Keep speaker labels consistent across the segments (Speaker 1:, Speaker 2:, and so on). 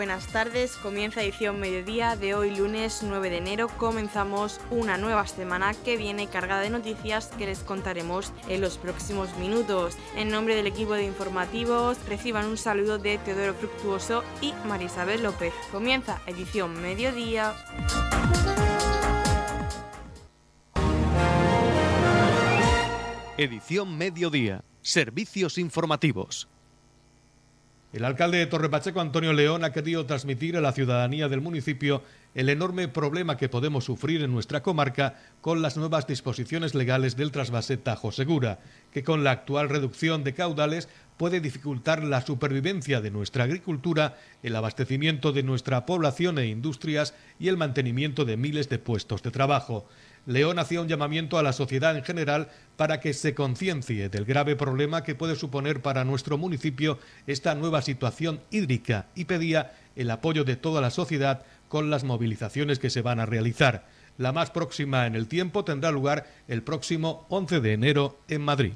Speaker 1: buenas tardes. Comienza edición mediodía de hoy lunes 9 de enero. Comenzamos una nueva semana que viene cargada de noticias que les contaremos en los próximos minutos. En nombre del equipo de informativos, reciban un saludo de Teodoro Fructuoso y Marisabel López. Comienza edición mediodía.
Speaker 2: Edición mediodía. Servicios informativos.
Speaker 3: El alcalde de Torrepacheco, Antonio León, ha querido transmitir a la ciudadanía del municipio el enorme problema que podemos sufrir en nuestra comarca con las nuevas disposiciones legales del trasvase Tajo Segura, que con la actual reducción de caudales puede dificultar la supervivencia de nuestra agricultura, el abastecimiento de nuestra población e industrias y el mantenimiento de miles de puestos de trabajo. León hacía un llamamiento a la sociedad en general para que se conciencie del grave problema que puede suponer para nuestro municipio esta nueva situación hídrica y pedía el apoyo de toda la sociedad con las movilizaciones que se van a realizar. La más próxima en el tiempo tendrá lugar el próximo 11 de enero en Madrid.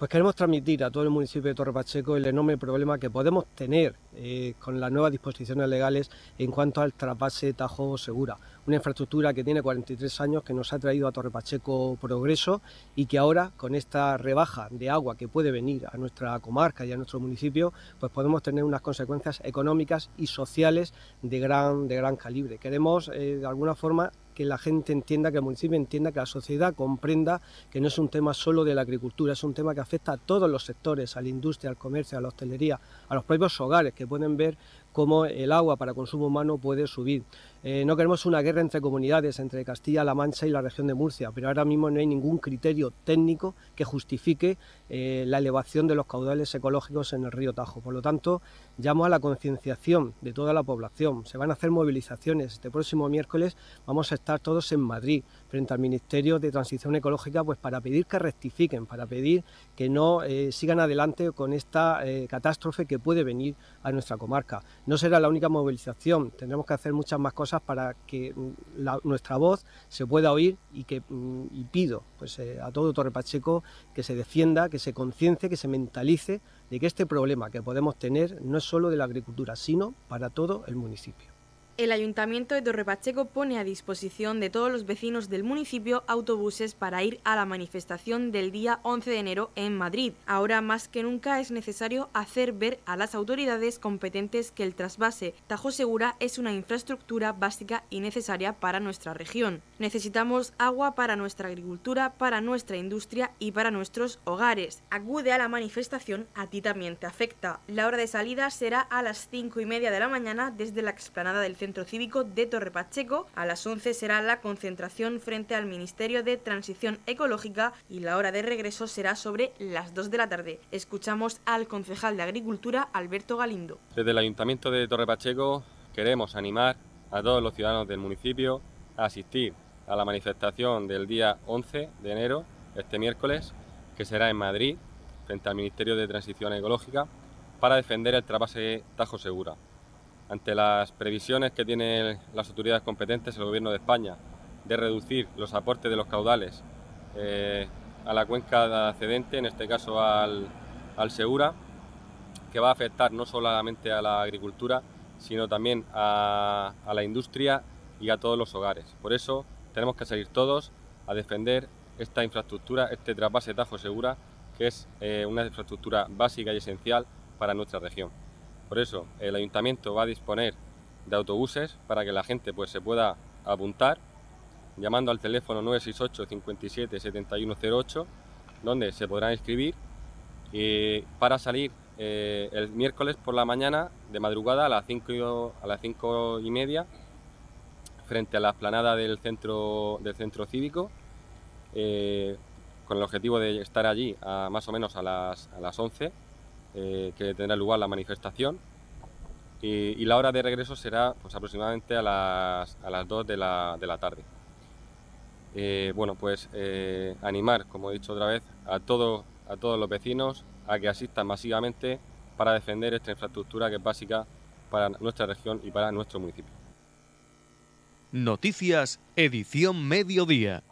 Speaker 4: Pues queremos transmitir a todo el municipio de Torre Pacheco el enorme problema que podemos tener eh, con las nuevas disposiciones legales en cuanto al trasvase Tajo Segura. Una infraestructura que tiene 43 años, que nos ha traído a Torre Pacheco progreso y que ahora, con esta rebaja de agua que puede venir a nuestra comarca y a nuestro municipio, pues podemos tener unas consecuencias económicas y sociales de gran, de gran calibre. Queremos, eh, de alguna forma, que la gente entienda, que el municipio entienda, que la sociedad comprenda que no es un tema solo de la agricultura, es un tema que afecta a todos los sectores, a la industria, al comercio, a la hostelería, a los propios hogares que pueden ver cómo el agua para consumo humano puede subir. Eh, no queremos una guerra entre comunidades, entre Castilla-La Mancha y la región de Murcia, pero ahora mismo no hay ningún criterio técnico que justifique eh, la elevación de los caudales ecológicos en el río Tajo. Por lo tanto, llamo a la concienciación de toda la población. Se van a hacer movilizaciones. Este próximo miércoles vamos a estar todos en Madrid, frente al Ministerio de Transición Ecológica, pues para pedir que rectifiquen, para pedir que no eh, sigan adelante con esta catástrofe que puede venir a nuestra comarca. No será la única movilización, tendremos que hacer muchas más cosas para que mm, nuestra voz se pueda oír y que mm, y pido pues, eh, a todo Torre Pacheco que se defienda, que se conciencie, que se mentalice de que este problema que podemos tener no es solo de la agricultura, sino para todo el municipio
Speaker 1: el Ayuntamiento de Torrepacheco pone a disposición de todos los vecinos del municipio autobuses para ir a la manifestación del día 11 de enero en Madrid. Ahora más que nunca es necesario hacer ver a las autoridades competentes que el trasvase Tajo Segura es una infraestructura básica y necesaria para nuestra región. Necesitamos agua para nuestra agricultura, para nuestra industria y para nuestros hogares. Acude a la manifestación, a ti también te afecta. La hora de salida será a las 5 y media de la mañana desde la explanada del centro Centro Cívico de Torre Pacheco. A las 11 será la concentración frente al Ministerio de Transición Ecológica y la hora de regreso será sobre las 2 de la tarde. Escuchamos al concejal de Agricultura, Alberto Galindo.
Speaker 5: Desde el Ayuntamiento de Torre Pacheco queremos animar a todos los ciudadanos del municipio a asistir a la manifestación del día 11 de enero, este miércoles, que será en Madrid, frente al Ministerio de Transición Ecológica, para defender el trasvase Tajo Segura ante las previsiones que tienen las autoridades competentes, el Gobierno de España, de reducir los aportes de los caudales eh, a la cuenca accedente, en este caso al, Segura, que va a afectar no solamente a la agricultura, sino también a, la industria y a todos los hogares. Por eso tenemos que salir todos a defender esta infraestructura, este trasvase Tajo Segura, que es eh, una infraestructura básica y esencial para nuestra región. Por eso el ayuntamiento va a disponer de autobuses para que la gente pues, se pueda apuntar llamando al teléfono 968 57 7108 donde se podrán inscribir para salir eh, el miércoles por la mañana de madrugada a las 5 a las cinco y media frente a la esplanada del centro del centro cívico eh, con el objetivo de estar allí a más o menos a las, a las 11 eh, que tendrá lugar la manifestación. Y, la hora de regreso será pues, aproximadamente a las, a las 2 de la, de la tarde. Eh, bueno, pues eh, animar, como he dicho otra vez, a, todo, a todos los vecinos a que asistan masivamente para defender esta infraestructura que es básica para nuestra región y para nuestro municipio.
Speaker 2: Noticias, edición mediodía.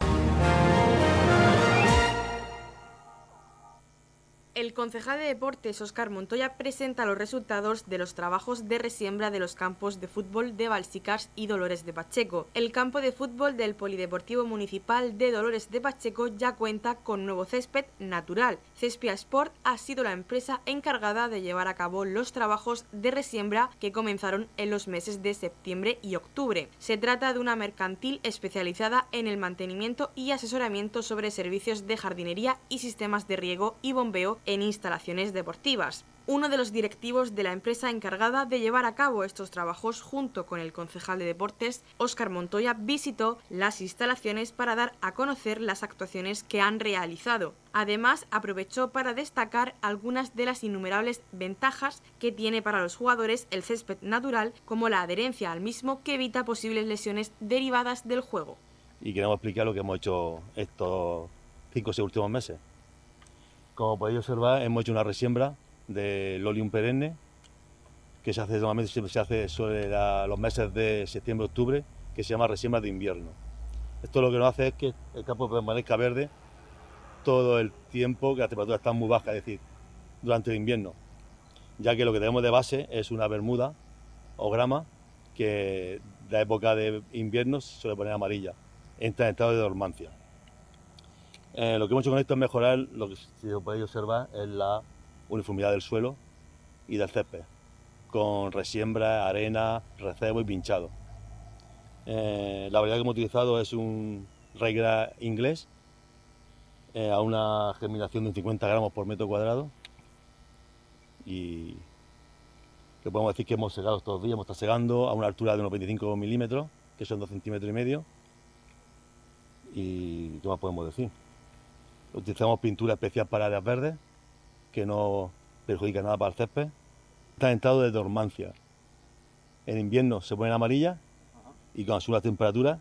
Speaker 1: Concejal de deportes Óscar Montoya presenta los resultados de los trabajos de resiembra de los campos de fútbol de Balsicas y Dolores de Pacheco. El campo de fútbol del Polideportivo Municipal de Dolores de Pacheco ya cuenta con nuevo césped natural. Cespia Sport ha sido la empresa encargada de llevar a cabo los trabajos de resiembra que comenzaron en los meses de septiembre y octubre. Se trata de una mercantil especializada en el mantenimiento y asesoramiento sobre servicios de jardinería y sistemas de riego y bombeo en instalaciones deportivas. Uno de los directivos de la empresa encargada de llevar a cabo estos trabajos junto con el concejal de deportes, Óscar Montoya, visitó las instalaciones para dar a conocer las actuaciones que han realizado. Además, aprovechó para destacar algunas de las innumerables ventajas que tiene para los jugadores el césped natural, como la adherencia al mismo que evita posibles lesiones derivadas del juego.
Speaker 6: Y queremos explicar lo que hemos hecho estos cinco o últimos meses. Como podéis observar, hemos hecho una resiembra de Lolium perenne, que se hace normalmente se hace sobre los meses de septiembre-octubre, que se llama resiembra de invierno. Esto lo que nos hace es que el campo permanezca verde todo el tiempo que la temperatura está muy baja, es decir, durante el invierno, ya que lo que tenemos de base es una bermuda o grama que la época de invierno se suele poner amarilla, entra en estado de dormancia. Eh, lo que hemos hecho con esto es mejorar, lo que si podéis observar, es la uniformidad del suelo y del césped, con resiembra, arena, recebo y pinchado. Eh, la variedad que hemos utilizado es un regla inglés eh, a una germinación de 50 gramos por metro cuadrado y que podemos decir que hemos segado estos días, hemos estado segando a una altura de unos 25 milímetros, que son 2 centímetros y medio. ¿Y qué más podemos decir? Utilizamos pintura especial para áreas verdes, que no perjudica nada para el césped. Está en estado de dormancia. En invierno se ponen amarillas y cuando sube la temperatura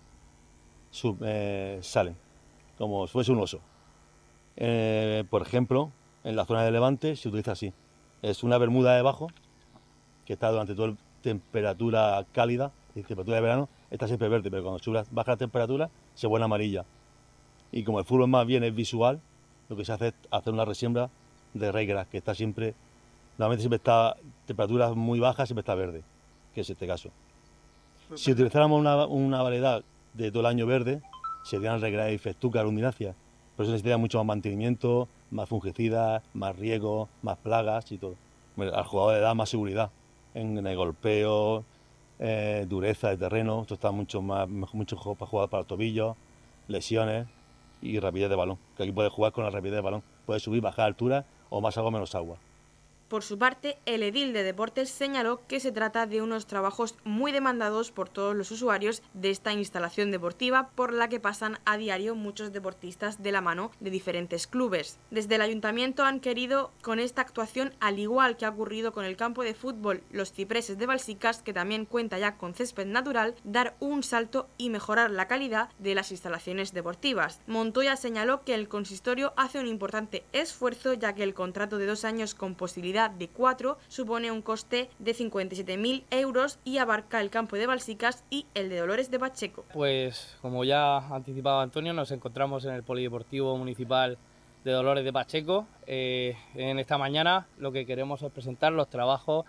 Speaker 6: eh, salen, como si fuese un oso. Eh, por ejemplo, en la zona de Levante se utiliza así. Es una bermuda debajo que está durante toda temperatura cálida, temperatura de verano, está siempre verde, pero cuando sube, baja la temperatura se pone amarilla. Y como el fútbol más bien es visual, lo que se hace es hacer una resiembra de regras, que está siempre, normalmente siempre está temperaturas muy bajas, siempre está verde, que es este caso. Si utilizáramos una, variedad de todo el año verde, serían regras de festuca, luminácea, pero eso necesitaría mucho más mantenimiento, más fungicidas, más riego, más plagas y todo. al jugador le da más seguridad en, el golpeo, eh, dureza de terreno, esto está mucho más, mucho para jugar para los tobillos, lesiones y rapidez de balón, que aquí puede jugar con la rapidez de balón, puede subir, bajar altura o más agua menos agua.
Speaker 1: Por su parte, el edil de deportes señaló que se trata de unos trabajos muy demandados por todos los usuarios de esta instalación deportiva por la que pasan a diario muchos deportistas de la mano de diferentes clubes. Desde el ayuntamiento han querido con esta actuación, al igual que ha ocurrido con el campo de fútbol Los Cipreses de Balsicas, que también cuenta ya con césped natural, dar un salto y mejorar la calidad de las instalaciones deportivas. Montoya señaló que el consistorio hace un importante esfuerzo ya que el contrato de dos años con posibilidad de 4 supone un coste de 57.000 euros y abarca el campo de Balsicas y el de Dolores de Pacheco.
Speaker 7: Pues como ya ha anticipado Antonio, nos encontramos en el Polideportivo Municipal de Dolores de Pacheco. Eh, en esta mañana lo que queremos es presentar los trabajos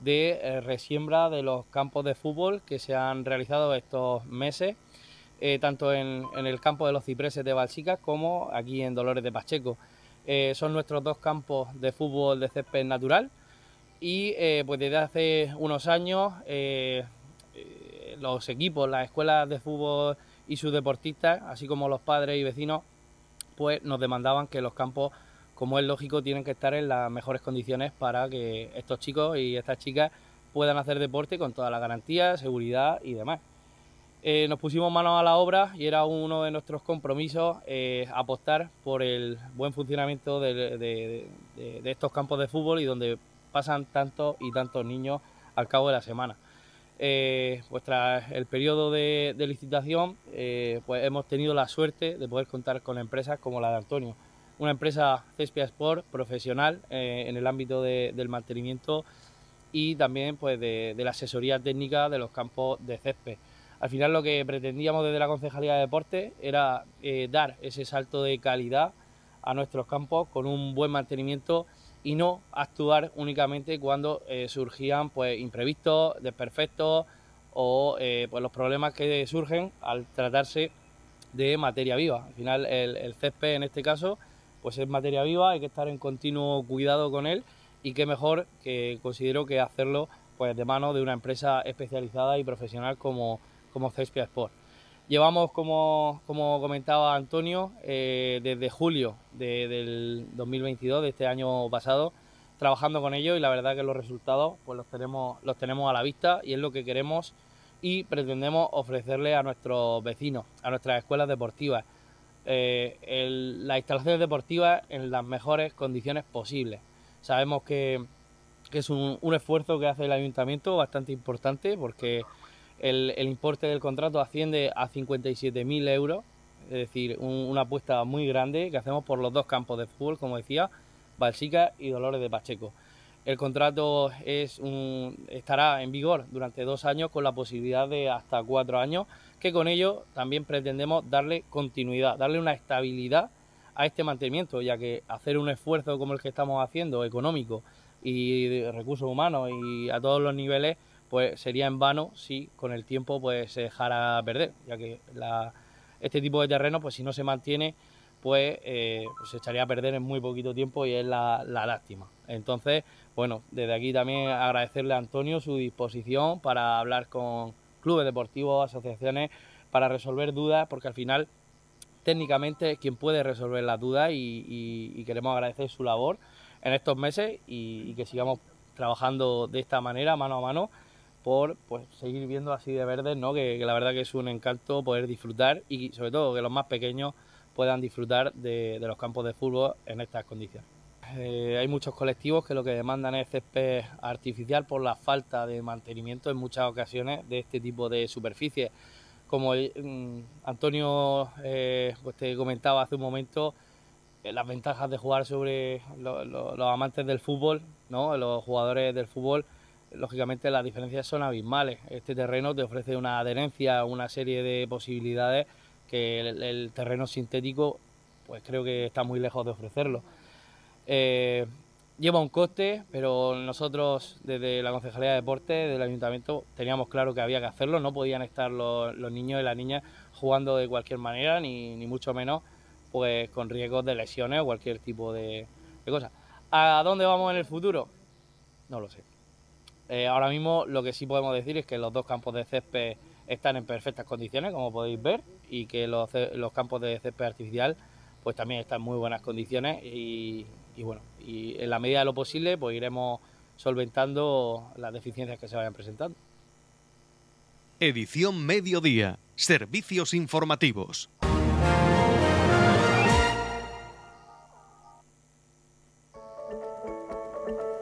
Speaker 7: de eh, resiembra de los campos de fútbol que se han realizado estos meses, eh, tanto en, el campo de los cipreses de Balsicas como aquí en Dolores de Pacheco. Eh, son nuestros dos campos de fútbol de césped natural y eh, pues desde hace unos años eh, los equipos, las escuelas de fútbol y sus deportistas, así como los padres y vecinos, pues nos demandaban que los campos, como es lógico, tienen que estar en las mejores condiciones para que estos chicos y estas chicas puedan hacer deporte con toda la garantía, seguridad y demás. Eh, nos pusimos manos a la obra y era uno de nuestros compromisos eh, apostar por el buen funcionamiento de, estos campos de fútbol y donde pasan tantos y tantos niños al cabo de la semana. Eh, pues tras el periodo de, licitación, pues hemos tenido la suerte de poder contar con empresas como la de Antonio, una empresa Cespia Sport profesional en el ámbito del mantenimiento y también pues de la asesoría técnica de los campos de césped. Al final lo que pretendíamos desde la Concejalía de Deportes era eh, dar ese salto de calidad a nuestros campos con un buen mantenimiento y no actuar únicamente cuando eh, surgían pues imprevistos, desperfectos o eh, pues los problemas que surgen al tratarse de materia viva. Al final el, el césped en este caso pues es materia viva, hay que estar en continuo cuidado con él y qué mejor que considero que hacerlo pues de mano de una empresa especializada y profesional como, como Cespia Sport. Llevamos, como, como comentaba Antonio, eh, desde julio del 2022, de este año pasado, trabajando con ellos y la verdad que los resultados pues los tenemos, los tenemos a la vista y es lo que queremos y pretendemos ofrecerle a nuestros vecinos, a nuestras escuelas deportivas, eh, las instalaciones deportivas en las mejores condiciones posibles. Sabemos que, es un, un esfuerzo que hace el ayuntamiento bastante importante porque el, importe del contrato asciende a 57.000 euros, es decir, una apuesta muy grande que hacemos por los dos campos de fútbol, como decía, Balsica y Dolores de Pacheco. El contrato es un, estará en vigor durante dos años con la posibilidad de hasta cuatro años, que con ello también pretendemos darle continuidad, darle una estabilidad a este mantenimiento, ya que hacer un esfuerzo como el que estamos haciendo, económico y de recursos humanos y a todos los niveles, pues sería en vano si con el tiempo pues se dejara perder, ya que este tipo de terreno, pues si no se mantiene, pues, eh, pues, se echaría a perder en muy poquito tiempo y es la, lástima. Entonces, bueno, desde aquí también agradecerle a Antonio su disposición para hablar con clubes deportivos, asociaciones, para resolver dudas, porque al final técnicamente es quien puede resolver las dudas y, queremos agradecer su labor en estos meses y que sigamos trabajando de esta manera, mano a mano, por pues, seguir viendo así de verdes, ¿no? Que, la verdad que es un encanto poder disfrutar y sobre todo que los más pequeños puedan disfrutar de, los campos de fútbol en estas condiciones. Eh, hay muchos colectivos que lo que demandan es césped artificial por la falta de mantenimiento en muchas ocasiones de este tipo de superficies. Como mm, Antonio eh, pues te comentaba hace un momento, eh, las ventajas de jugar sobre los amantes del fútbol, ¿no? los jugadores del fútbol, lógicamente las diferencias son abismales. Este terreno te ofrece una adherencia, una serie de posibilidades que el, terreno sintético, pues creo que está muy lejos de ofrecerlo. Eh, lleva un coste, pero nosotros desde la Concejalía de Deportes, del Ayuntamiento, teníamos claro que había que hacerlo. No podían estar los, niños y las niñas jugando de cualquier manera, ni, mucho menos pues con riesgos de lesiones o cualquier tipo de, de cosas. ¿A dónde vamos en el futuro? No lo sé. Eh, ahora mismo lo que sí podemos decir es que los dos campos de césped están en perfectas condiciones, como podéis ver, y que los, campos de césped artificial pues también están en muy buenas condiciones y, bueno, y en la medida de lo posible pues iremos solventando las deficiencias que se vayan presentando.
Speaker 2: Edición Mediodía. Servicios informativos.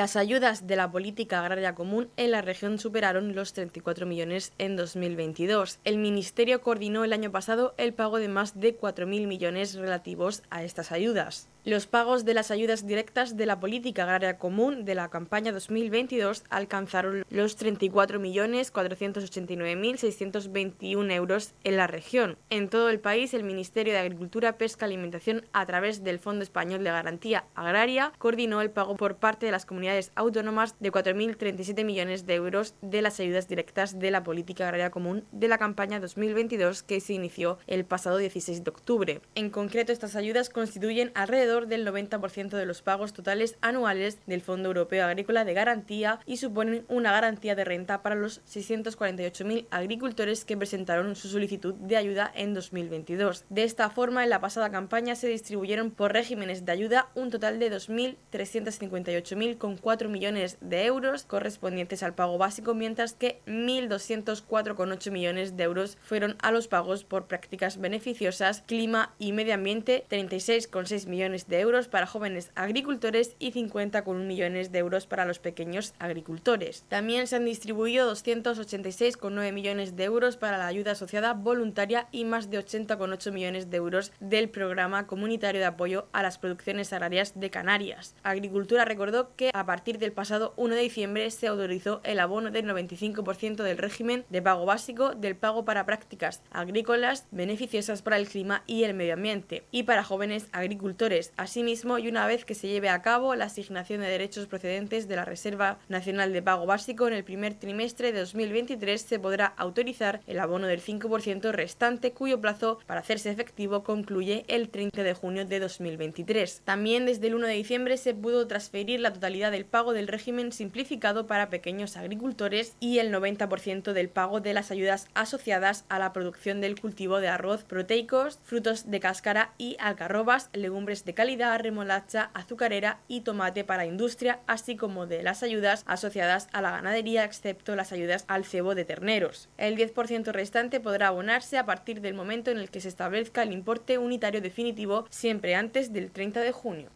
Speaker 1: Las ayudas de la política agraria común en la región superaron los 34 millones en 2022. El Ministerio coordinó el año pasado el pago de más de 4.000 millones relativos a estas ayudas. Los pagos de las ayudas directas de la política agraria común de la campaña 2022 alcanzaron los 34.489.621 euros en la región. En todo el país, el Ministerio de Agricultura, Pesca y Alimentación, a través del Fondo Español de Garantía Agraria, coordinó el pago por parte de las comunidades autónomas de 4.037 millones de euros de las ayudas directas de la política agraria común de la campaña 2022 que se inició el pasado 16 de octubre. En concreto, estas ayudas constituyen del 90% de los pagos totales anuales del Fondo Europeo Agrícola de Garantía y suponen una garantía de renta para los 648.000 agricultores que presentaron su solicitud de ayuda en 2022. De esta forma, en la pasada campaña se distribuyeron por regímenes de ayuda un total de 2.358.000,4 millones de euros correspondientes al pago básico, mientras que 1.204,8 millones de euros fueron a los pagos por prácticas beneficiosas, clima y medio ambiente, 36,6 millones de euros para jóvenes agricultores y 50,1 millones de euros para los pequeños agricultores. También se han distribuido 286,9 millones de euros para la ayuda asociada voluntaria y más de 80,8 millones de euros del programa comunitario de apoyo a las producciones agrarias de Canarias. Agricultura recordó que a partir del pasado 1 de diciembre se autorizó el abono del 95% del régimen de pago básico del pago para prácticas agrícolas beneficiosas para el clima y el medio ambiente y para jóvenes agricultores. Asimismo, y una vez que se lleve a cabo la asignación de derechos procedentes de la Reserva Nacional de Pago Básico en el primer trimestre de 2023 se podrá autorizar el abono del 5% restante cuyo plazo para hacerse efectivo concluye el 30 de junio de 2023. También desde el 1 de diciembre se pudo transferir la totalidad del pago del régimen simplificado para pequeños agricultores y el 90% del pago de las ayudas asociadas a la producción del cultivo de arroz proteicos, frutos de cáscara y algarrobas, legumbres de calidad, remolacha, azucarera y tomate para industria, así como de las ayudas asociadas a la ganadería, excepto las ayudas al cebo de terneros. El 10% restante podrá abonarse a partir del momento en el que se establezca el importe unitario definitivo, siempre antes del 30 de junio.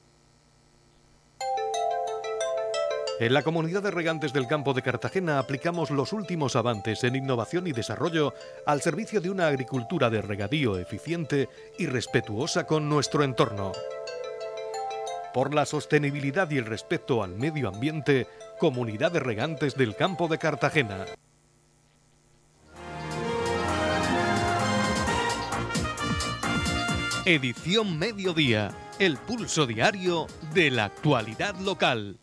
Speaker 2: En la comunidad de regantes del campo de Cartagena aplicamos los últimos avances en innovación y desarrollo al servicio de una agricultura de regadío eficiente y respetuosa con nuestro entorno. Por la sostenibilidad y el respeto al medio ambiente, Comunidad de Regantes del Campo de Cartagena. Edición Mediodía, el pulso diario de la actualidad local.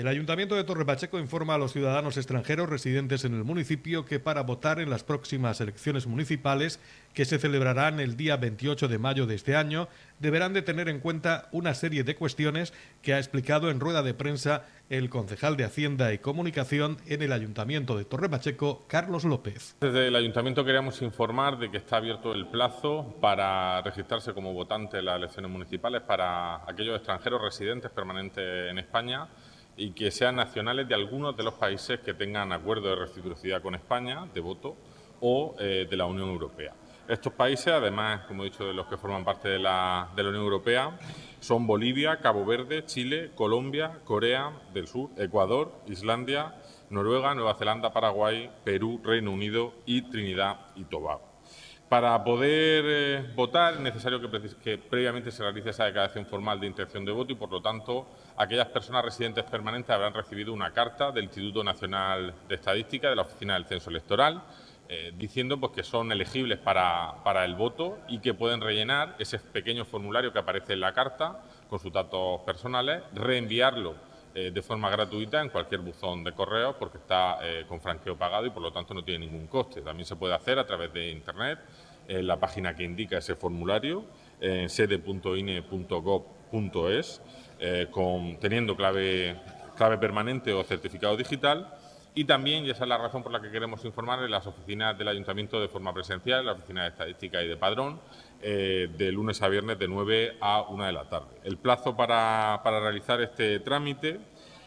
Speaker 3: El Ayuntamiento de Torre Pacheco informa a los ciudadanos extranjeros residentes en el municipio que para votar en las próximas elecciones municipales, que se celebrarán el día 28 de mayo de este año, deberán de tener en cuenta una serie de cuestiones que ha explicado en rueda de prensa el concejal de Hacienda y Comunicación en el Ayuntamiento de Torre Pacheco, Carlos López.
Speaker 8: Desde el Ayuntamiento queríamos informar de que está abierto el plazo para registrarse como votante en las elecciones municipales para aquellos extranjeros residentes permanentes en España y que sean nacionales de algunos de los países que tengan acuerdo de reciprocidad con España, de voto, o eh, de la Unión Europea. Estos países, además, como he dicho, de los que forman parte de la, de la Unión Europea, son Bolivia, Cabo Verde, Chile, Colombia, Corea del Sur, Ecuador, Islandia, Noruega, Nueva Zelanda, Paraguay, Perú, Reino Unido y Trinidad y Tobago. Para poder eh, votar es necesario que, previamente se realice esa declaración formal de intención de voto y, por lo tanto, aquellas personas residentes permanentes habrán recibido una carta del Instituto Nacional de Estadística, de la Oficina del Censo Electoral, eh, diciendo pues, que son elegibles para, el voto y que pueden rellenar ese pequeño formulario que aparece en la carta con sus datos personales, reenviarlo eh, de forma gratuita en cualquier buzón de correo porque está eh, con franqueo pagado y por lo tanto no tiene ningún coste. También se puede hacer a través de Internet, en la página que indica ese formulario, en sede.ine.gov.es, eh, con, teniendo clave, clave permanente o certificado digital. Y también, y esa es la razón por la que queremos informar, en las oficinas del Ayuntamiento de forma presencial, la oficina de Estadística y de Padrón, de lunes a viernes de 9 a 1 de la tarde. El plazo para, para realizar este trámite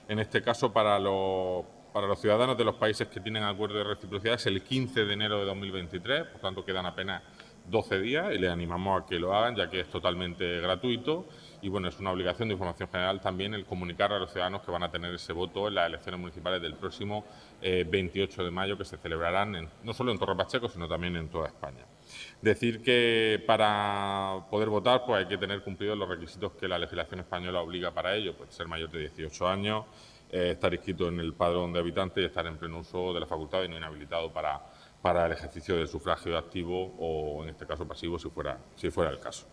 Speaker 8: en este caso para los, para los ciudadanos de los países que tienen acuerdo de reciprocidad es el 15 de enero de 2023, por tanto quedan apenas 12 días y les animamos a que lo hagan ya que es totalmente gratuito y bueno, es una obligación de información general también el comunicar a los ciudadanos que van a tener ese voto en las elecciones municipales del próximo 28 eh, de mayo que se celebrarán no solo en Torre Pacheco sino también en toda España. Decir que para poder votar pues hay que tener cumplidos los requisitos que la legislación española obliga para ello, pues ser mayor de 18 años, eh, estar inscrito en el padrón de habitantes y estar en pleno uso de la facultad y no inhabilitado para, para el ejercicio del sufragio activo o en este caso pasivo si fuera, si fuera el caso.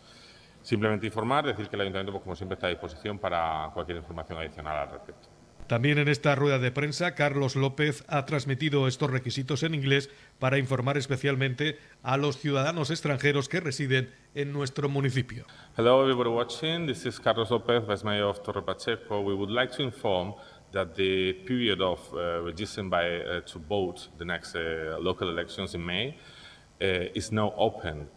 Speaker 8: Simplemente informar, decir que el Ayuntamiento, pues, como siempre, está a disposición para cualquier información adicional al respecto.
Speaker 3: También en esta rueda de prensa, Carlos López ha transmitido estos requisitos en inglés para informar especialmente a los ciudadanos extranjeros que residen en nuestro municipio.
Speaker 8: Hello everybody watching, this is Carlos López, Vice Mayor of Torre Pacheco. We would like to inform that the period of uh, registering by, uh, to vote the next uh, local elections in May uh, is now open.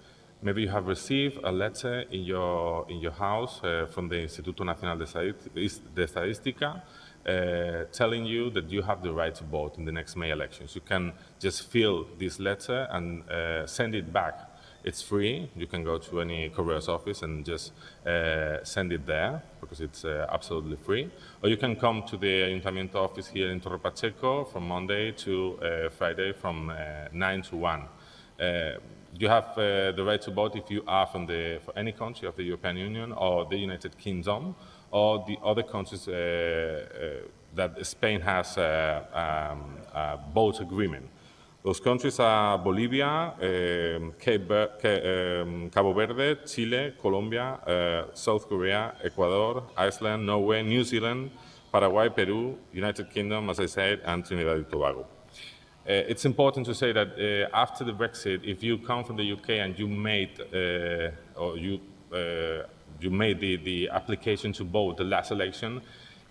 Speaker 8: Maybe you have received a letter in your, in your house uh, from the Instituto Nacional de Estadística uh, telling you that you have the right to vote in the next May elections. You can just fill this letter and uh, send it back it's free. You can go to any courier's office and just uh, send it there because it's uh, absolutely free. Or you can come to the Ayuntamiento office here in Torre Pacheco from Monday to uh, Friday from uh, 9 to 1. Uh, you have uh, the right to vote if you are from the, for any country of the European Union or the United Kingdom or the other countries that Spain has um, a vote agreement. Those countries are Bolivia, eh, eh, Cabo Verde, Chile, Colombia, South Korea, Ecuador, Iceland, Norway, New Zealand, Paraguay, Peru, United Kingdom, as I said, and Trinidad and Tobago. Uh, it's important to say that uh, after the Brexit, if you come from the UK and you made uh, or you you made the, the application to vote the last election,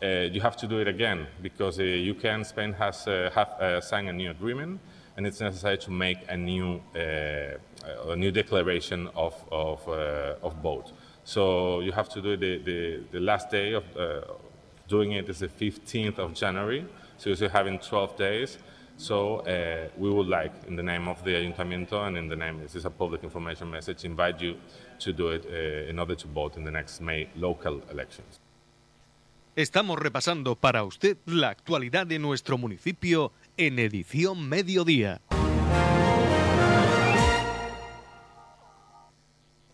Speaker 8: you have to do it again because the UK and Spain has have signed a new agreement and it's necessary to make a new, uh, a new declaration of, of, uh, of both. So you have to do the, the, the last day of uh, doing it is the 15th of January, so you're having 12 days. So uh, we would like, in the name of the Ayuntamiento and in the name, this is a public information message, invite you to do it uh, in order to vote in the next May local elections.
Speaker 2: Estamos repasando para usted la actualidad de nuestro municipio en edición mediodía.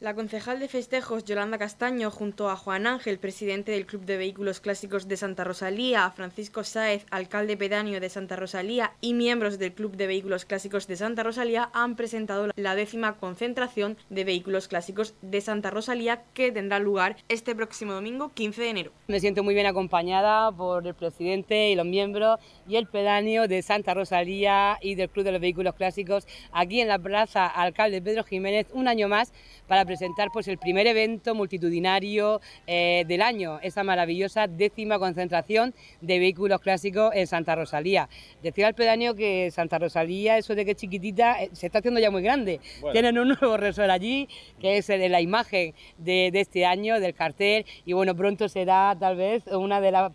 Speaker 1: La concejal de festejos Yolanda Castaño, junto a Juan Ángel, presidente del Club de Vehículos Clásicos de Santa Rosalía, Francisco Sáez, alcalde pedáneo de Santa Rosalía y miembros del Club de Vehículos Clásicos de Santa Rosalía han presentado la décima concentración de vehículos clásicos de Santa Rosalía que tendrá lugar este próximo domingo 15 de enero.
Speaker 9: Me siento muy bien acompañada por el presidente y los miembros y el pedáneo de Santa Rosalía y del Club de los Vehículos Clásicos aquí en la Plaza Alcalde Pedro Jiménez un año más para presentar pues, el primer evento multitudinario eh, del año, esa maravillosa décima concentración de vehículos clásicos en Santa Rosalía. Decía al pedáneo que Santa Rosalía, eso de que es chiquitita, eh, se está haciendo ya muy grande. Tienen un nuevo resort allí, que es de la imagen de, este año, del cartel, y bueno, pronto será tal vez una de, las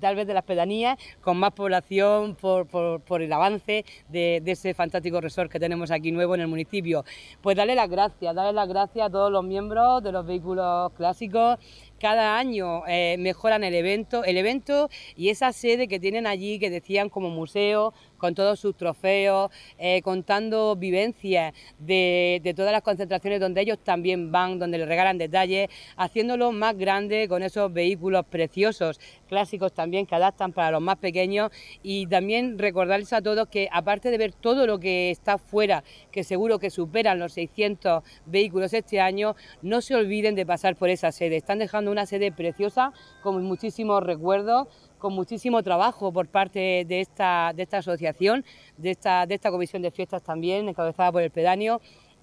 Speaker 9: tal vez de las pedanías con más población por, el avance de, de ese fantástico resort que tenemos aquí nuevo en el municipio. Pues darle las gracias, darle las gracias a todos los miembros de los vehículos clásicos cada año eh, mejoran el evento, el evento y esa sede que tienen allí que decían como museo, con todos sus trofeos, eh, contando vivencias de, todas las concentraciones donde ellos también van, donde les regalan detalles, haciéndolo más grande con esos vehículos preciosos, clásicos también, que adaptan para los más pequeños y también recordarles a todos que aparte de ver todo lo que está fuera, que seguro que superan los 600 vehículos este año, no se olviden de pasar por esa sede. Están dejando una sede preciosa con muchísimos recuerdos con muchísimo trabajo por parte de esta, de esta asociación, de esta, de esta comisión de fiestas también, encabezada por el pedáneo,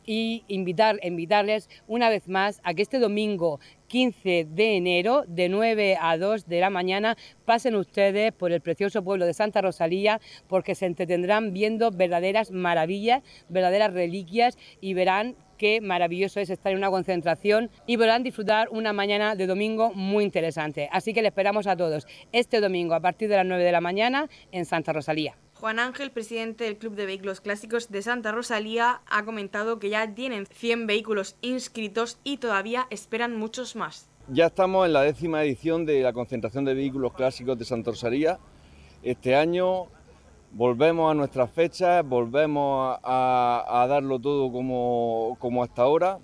Speaker 9: y invitar, invitarles una vez más a que este domingo 15 de enero, de 9 a 2 de la mañana, pasen ustedes por el precioso pueblo de Santa Rosalía, porque se entretendrán viendo verdaderas maravillas, verdaderas reliquias y verán qué maravilloso es estar en una concentración y podrán disfrutar una mañana de domingo muy interesante. Así que le esperamos a todos este domingo a partir de las 9 de la mañana en Santa Rosalía.
Speaker 1: Juan Ángel, presidente del Club de Vehículos Clásicos de Santa Rosalía, ha comentado que ya tienen 100 vehículos inscritos y todavía esperan muchos más.
Speaker 10: Ya estamos en la décima edición de la concentración de vehículos clásicos de Santa Rosalía. Este año volvemos a nuestras fechas, volvemos a, darlo todo como, como, hasta ahora.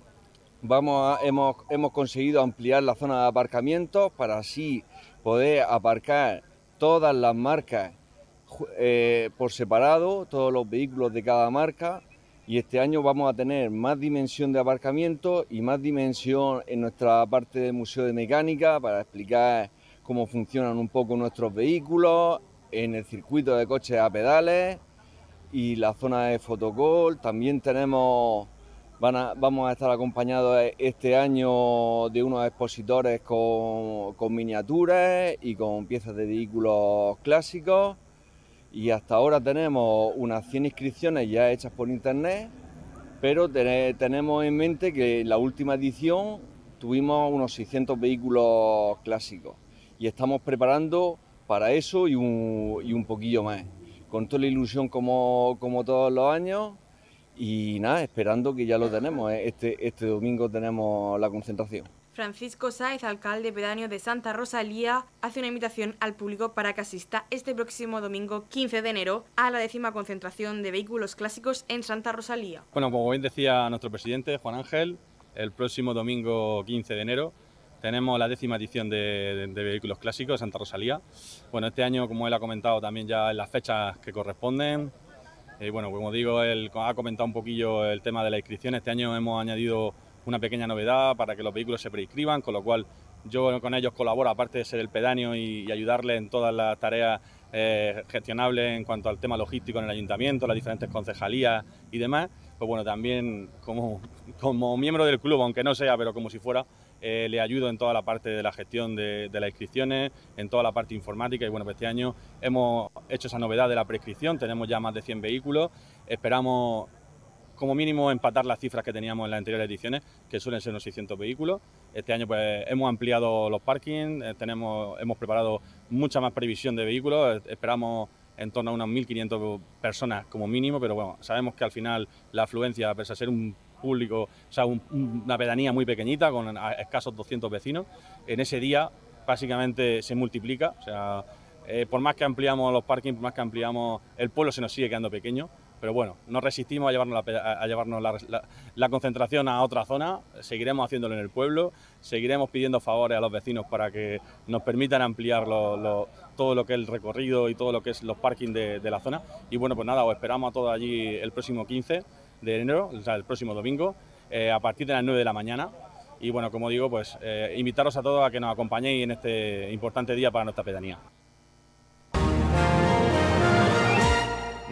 Speaker 10: Vamos hemos, hemos conseguido ampliar la zona de aparcamientos para así poder aparcar todas las marcas eh, por separado, todos los vehículos de cada marca. Y este año vamos a tener más dimensión de aparcamiento y más dimensión en nuestra parte del Museo de Mecánica para explicar cómo funcionan un poco nuestros vehículos, en el circuito de coches a pedales y la zona de fotocall. También tenemos, vamos a estar acompañados este año de unos expositores con, miniaturas y con piezas de vehículos clásicos. Y hasta ahora tenemos unas 100 inscripciones ya hechas por internet, pero tenemos en mente que en la última edición tuvimos unos 600 vehículos clásicos y estamos preparando para eso y un, poquillo más. Con toda la ilusión como, como todos los años y nada, esperando que ya lo tenemos. ¿eh? Este, este domingo tenemos la concentración.
Speaker 1: Francisco Sáez, alcalde pedáneo de Santa Rosalía, hace una invitación al público para que asista este próximo domingo 15 de enero a la décima concentración de vehículos clásicos en Santa Rosalía.
Speaker 11: Bueno, como bien decía nuestro presidente Juan Ángel, el próximo domingo 15 de enero tenemos la décima edición de, vehículos clásicos Santa Rosalía. Bueno, este año, como él ha comentado también ya en las fechas que corresponden, y bueno, como digo, él ha comentado un poquillo el tema de la inscripción. Este año hemos añadido una pequeña novedad para que los vehículos se preinscriban, con lo cual yo con ellos colaboro, aparte de ser el pedáneo y, ayudarles en todas las tareas eh, gestionables en cuanto al tema logístico en el ayuntamiento, las diferentes concejalías y demás, pues bueno, también como, como miembro del club, aunque no sea, pero como si fuera, eh, le ayudo en toda la parte de la gestión de, de, las inscripciones, en toda la parte informática y bueno, pues este año hemos hecho esa novedad de la prescripción, tenemos ya más de 100 vehículos, esperamos como mínimo empatar las cifras que teníamos en las anteriores ediciones, que suelen ser unos 600 vehículos. Este año pues hemos ampliado los parkings, eh, tenemos, hemos preparado mucha más previsión de vehículos, eh, esperamos en torno a unas 1.500 personas como mínimo, pero bueno, sabemos que al final la afluencia, pese a ser un público, o sea, una pedanía muy pequeñita, con escasos 200 vecinos, en ese día básicamente se multiplica, o sea, eh, por más que ampliamos los parkings, por más que ampliamos, el pueblo se nos sigue quedando pequeño, pero bueno, no resistimos a llevarnos, la, a llevarnos la, concentración a otra zona, seguiremos haciéndolo en el pueblo, seguiremos pidiendo favores a los vecinos para que nos permitan ampliar todo lo que es el recorrido y todo lo que es los parkings de, la zona. Y bueno, pues nada, os esperamos a todos allí el próximo 15 de enero, o sea, el próximo domingo, eh, a partir de las 9 de la mañana. Y bueno, como digo, pues eh, invitaros a todos a que nos acompañéis en este importante día para nuestra pedanía.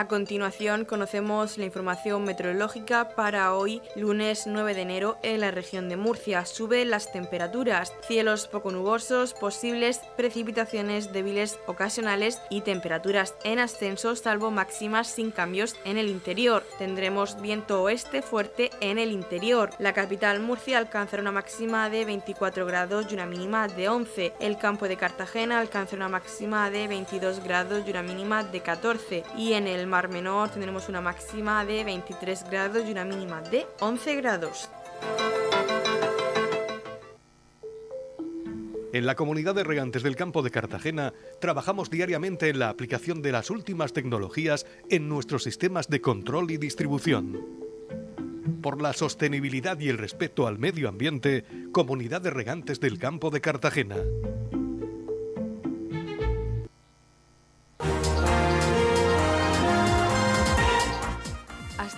Speaker 1: A continuación conocemos la información meteorológica para hoy, lunes 9 de enero, en la región de Murcia. Suben las temperaturas, cielos poco nubosos, posibles precipitaciones débiles ocasionales y temperaturas en ascenso, salvo máximas sin cambios en el interior. Tendremos viento oeste fuerte en el interior. La capital Murcia alcanzará una máxima de 24 grados y una mínima de 11. El campo de Cartagena alcanzará una máxima de 22 grados y una mínima de 14. Y en el Mar Menor tendremos una máxima de 23 grados y una mínima de 11 grados.
Speaker 2: En la comunidad de regantes del campo de Cartagena trabajamos diariamente en la aplicación de las últimas tecnologías en nuestros sistemas de control y distribución. Por la sostenibilidad y el respeto al medio ambiente, Comunidad de Regantes del Campo de Cartagena.